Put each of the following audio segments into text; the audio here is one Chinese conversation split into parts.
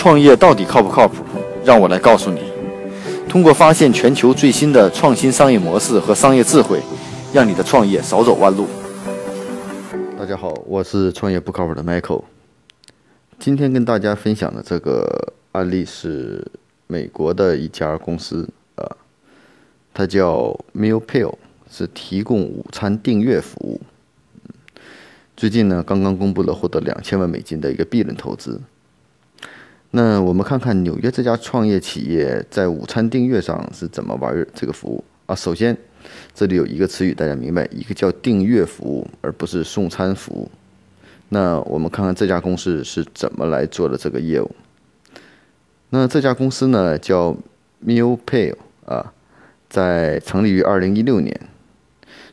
创业到底靠不靠谱？让我来告诉你。通过发现全球最新的创新商业模式和商业智慧，让你的创业少走弯路。大家好，我是创业不靠谱的 Michael。今天跟大家分享的这个案例是美国的一家公司，啊，它叫 Mealpay，是提供午餐订阅服务。最近呢，刚刚公布了获得两千万美金的一个 B 轮投资。那我们看看纽约这家创业企业在午餐订阅上是怎么玩这个服务啊？首先，这里有一个词语大家明白，一个叫订阅服务，而不是送餐服务。那我们看看这家公司是怎么来做的这个业务。那这家公司呢叫 Mealpay 啊，在成立于二零一六年，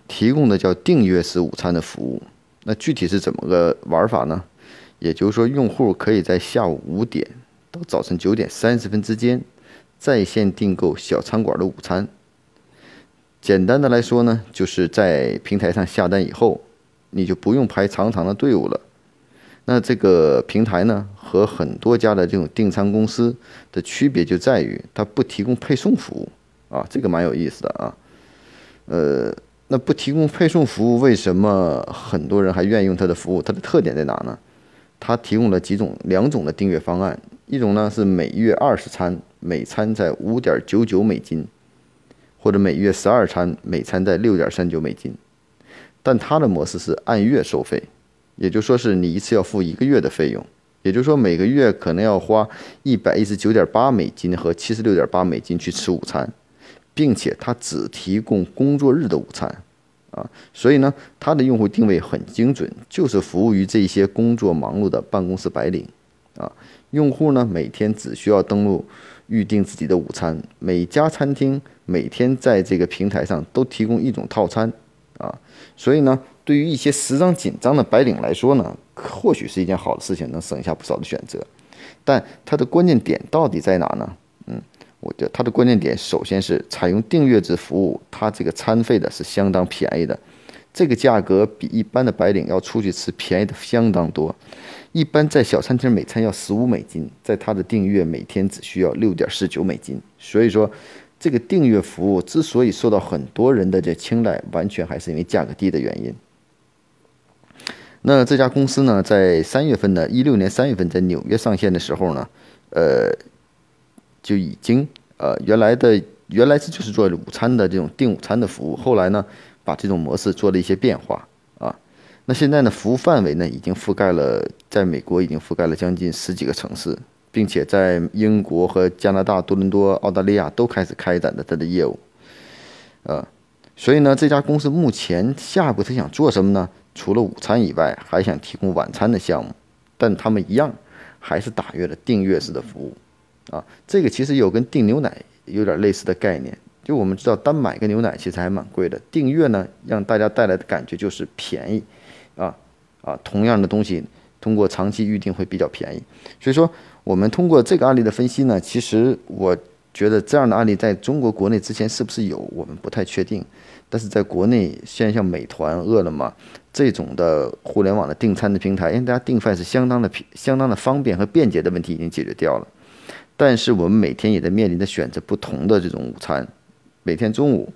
提供的叫订阅式午餐的服务。那具体是怎么个玩法呢？也就是说，用户可以在下午五点。早晨九点三十分之间，在线订购小餐馆的午餐。简单的来说呢，就是在平台上下单以后，你就不用排长长的队伍了。那这个平台呢，和很多家的这种订餐公司的区别就在于，它不提供配送服务啊，这个蛮有意思的啊。呃，那不提供配送服务，为什么很多人还愿意用它的服务？它的特点在哪呢？它提供了几种两种的订阅方案。一种呢是每月二十餐，每餐在五点九九美金，或者每月十二餐，每餐在六点三九美金。但它的模式是按月收费，也就说是你一次要付一个月的费用，也就是说每个月可能要花一百一十九点八美金和七十六点八美金去吃午餐，并且它只提供工作日的午餐，啊，所以呢，它的用户定位很精准，就是服务于这些工作忙碌的办公室白领，啊。用户呢，每天只需要登录预订自己的午餐。每家餐厅每天在这个平台上都提供一种套餐啊，所以呢，对于一些时常紧张的白领来说呢，或许是一件好的事情，能省下不少的选择。但它的关键点到底在哪呢？嗯，我觉得它的关键点首先是采用订阅制服务，它这个餐费的是相当便宜的。这个价格比一般的白领要出去吃便宜的相当多，一般在小餐厅每餐要十五美金，在他的订阅每天只需要六点四九美金。所以说，这个订阅服务之所以受到很多人的这青睐，完全还是因为价格低的原因。那这家公司呢，在三月份呢，一六年三月份在纽约上线的时候呢，呃，就已经呃原来的原来是就是做午餐的这种订午餐的服务，后来呢。把这种模式做了一些变化啊，那现在呢，服务范围呢已经覆盖了，在美国已经覆盖了将近十几个城市，并且在英国和加拿大、多伦多、澳大利亚都开始开展的它的业务，呃，所以呢，这家公司目前下一步它想做什么呢？除了午餐以外，还想提供晚餐的项目，但他们一样还是打约了订阅式的服务，啊，这个其实有跟订牛奶有点类似的概念。就我们知道，单买一个牛奶其实还蛮贵的。订阅呢，让大家带来的感觉就是便宜，啊啊，同样的东西通过长期预定会比较便宜。所以说，我们通过这个案例的分析呢，其实我觉得这样的案例在中国国内之前是不是有，我们不太确定。但是在国内，现在像美团、饿了么这种的互联网的订餐的平台，因为大家订饭是相当的便、相当的方便和便捷的问题已经解决掉了。但是我们每天也在面临着选择不同的这种午餐。每天中午，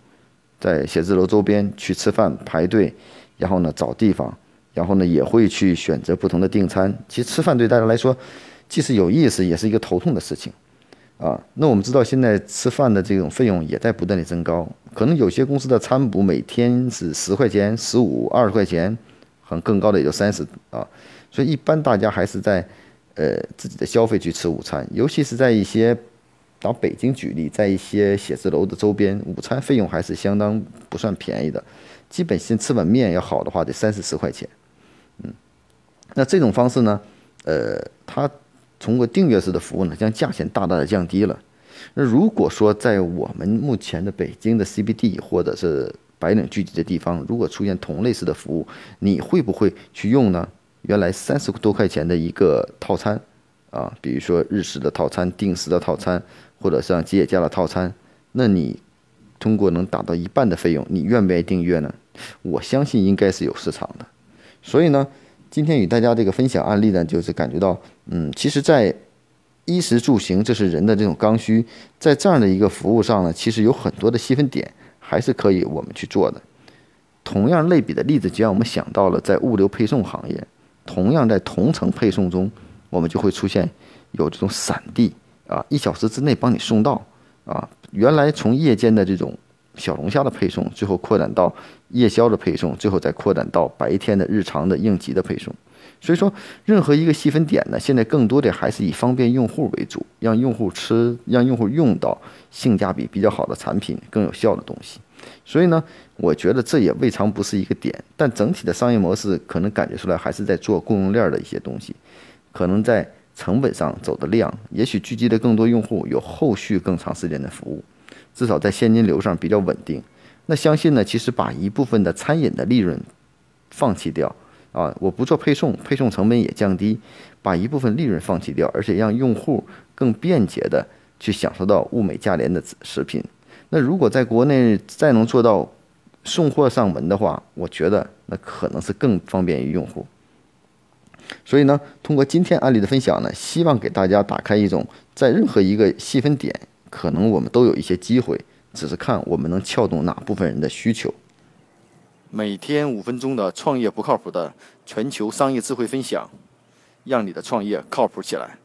在写字楼周边去吃饭排队，然后呢找地方，然后呢也会去选择不同的订餐。其实吃饭对大家来说，既是有意思，也是一个头痛的事情，啊。那我们知道现在吃饭的这种费用也在不断的增高，可能有些公司的餐补每天是十块钱、十五、二十块钱，很更高的也就三十啊。所以一般大家还是在呃自己的消费去吃午餐，尤其是在一些。拿北京举例，在一些写字楼的周边，午餐费用还是相当不算便宜的，基本先吃碗面要好的话得三四十块钱，嗯，那这种方式呢，呃，它通过订阅式的服务呢，将价钱大大的降低了。那如果说在我们目前的北京的 CBD 或者是白领聚集的地方，如果出现同类似的服务，你会不会去用呢？原来三十多块钱的一个套餐，啊，比如说日式的套餐、定时的套餐。或者像吉野家的套餐，那你通过能达到一半的费用，你愿不愿意订阅呢？我相信应该是有市场的。所以呢，今天与大家这个分享案例呢，就是感觉到，嗯，其实，在衣食住行，这是人的这种刚需，在这样的一个服务上呢，其实有很多的细分点还是可以我们去做的。同样类比的例子，就让我们想到了在物流配送行业，同样在同城配送中，我们就会出现有这种散递啊，一小时之内帮你送到啊。原来从夜间的这种小龙虾的配送，最后扩展到夜宵的配送，最后再扩展到白天的日常的应急的配送。所以说，任何一个细分点呢，现在更多的还是以方便用户为主，让用户吃，让用户用到性价比比较好的产品，更有效的东西。所以呢，我觉得这也未尝不是一个点。但整体的商业模式可能感觉出来还是在做供应链的一些东西，可能在成本上走的量，也许聚集的更多用户，有后续更长时间的服务，至少在现金流上比较稳定。那相信呢，其实把一部分的餐饮的利润放弃掉。啊，我不做配送，配送成本也降低，把一部分利润放弃掉，而且让用户更便捷的去享受到物美价廉的食品。那如果在国内再能做到送货上门的话，我觉得那可能是更方便于用户。所以呢，通过今天案例的分享呢，希望给大家打开一种在任何一个细分点，可能我们都有一些机会，只是看我们能撬动哪部分人的需求。每天五分钟的创业不靠谱的全球商业智慧分享，让你的创业靠谱起来。